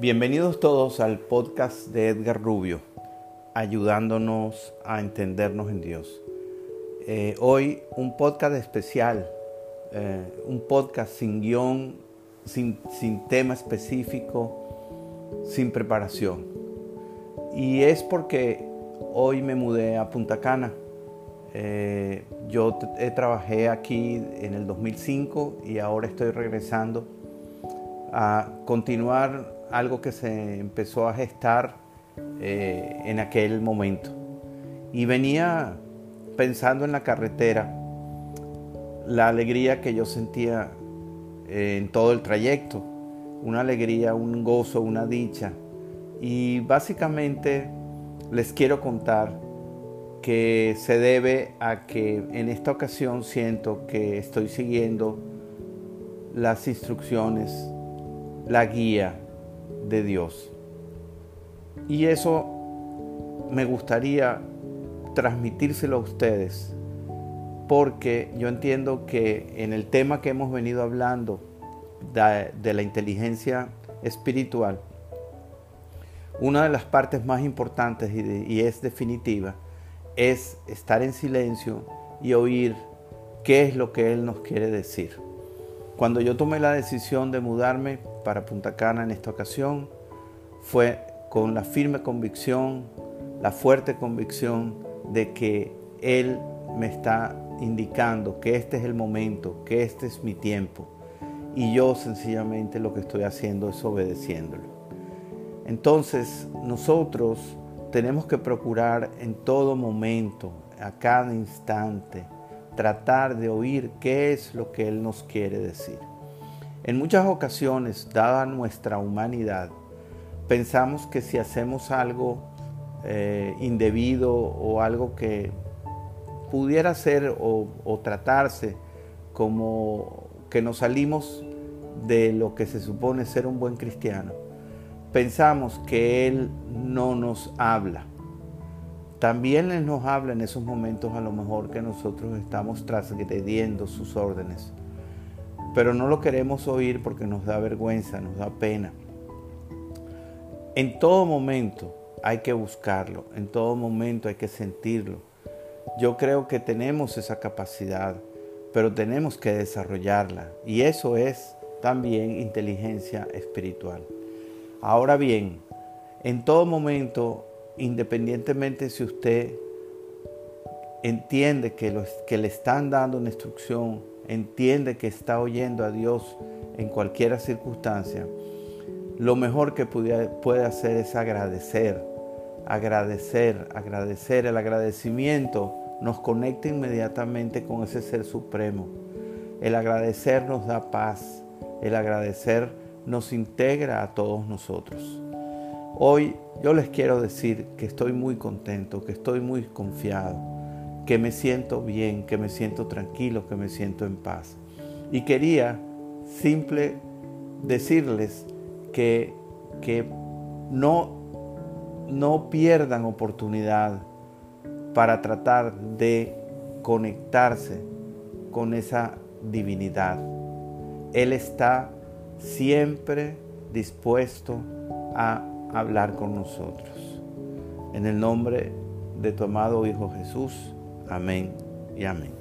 Bienvenidos todos al podcast de Edgar Rubio, ayudándonos a entendernos en Dios. Eh, hoy un podcast especial, eh, un podcast sin guion, sin, sin tema específico, sin preparación. Y es porque hoy me mudé a Punta Cana. Eh, yo trabajé aquí en el 2005 y ahora estoy regresando a continuar algo que se empezó a gestar eh, en aquel momento. Y venía pensando en la carretera, la alegría que yo sentía eh, en todo el trayecto, una alegría, un gozo, una dicha. Y básicamente les quiero contar que se debe a que en esta ocasión siento que estoy siguiendo las instrucciones, la guía de Dios. Y eso me gustaría transmitírselo a ustedes, porque yo entiendo que en el tema que hemos venido hablando de, la inteligencia espiritual, una de las partes más importantes y es definitiva es estar en silencio y oír qué es lo que Él nos quiere decir. Cuando yo tomé la decisión de mudarme para Punta Cana en esta ocasión, fue con la firme convicción, la fuerte convicción de que Él me está indicando que este es el momento, que este es mi tiempo. Y yo sencillamente lo que estoy haciendo es obedeciéndolo. Entonces nosotros tenemos que procurar en todo momento, a cada instante, tratar de oír qué es lo que Él nos quiere decir. En muchas ocasiones, dada nuestra humanidad, pensamos que si hacemos algo eh, indebido o algo que pudiera ser o, o tratarse como que nos salimos de lo que se supone ser un buen cristiano, pensamos que Él no nos habla. También Él nos habla en esos momentos a lo mejor que nosotros estamos transgrediendo sus órdenes. Pero no lo queremos oír porque nos da vergüenza, nos da pena. En todo momento hay que buscarlo, en todo momento hay que sentirlo. Yo creo que tenemos esa capacidad, pero tenemos que desarrollarla. Y eso es también inteligencia espiritual. Ahora bien, en todo momento, independientemente si usted entiende que, que le están dando una instrucción, entiende que está oyendo a Dios en cualquier circunstancia, lo mejor que puede hacer es agradecer, agradecer, agradecer. El agradecimiento nos conecta inmediatamente con ese ser supremo. El agradecer nos da paz. El agradecer nos integra a todos nosotros. Hoy yo les quiero decir que estoy muy contento, que estoy muy confiado, que me siento bien, que me siento tranquilo, que me siento en paz. Y quería simple decirles que, que no, no pierdan oportunidad para tratar de conectarse con esa divinidad. Él está siempre dispuesto a hablar con nosotros. En el nombre de tu amado Hijo Jesús. Amén y amén.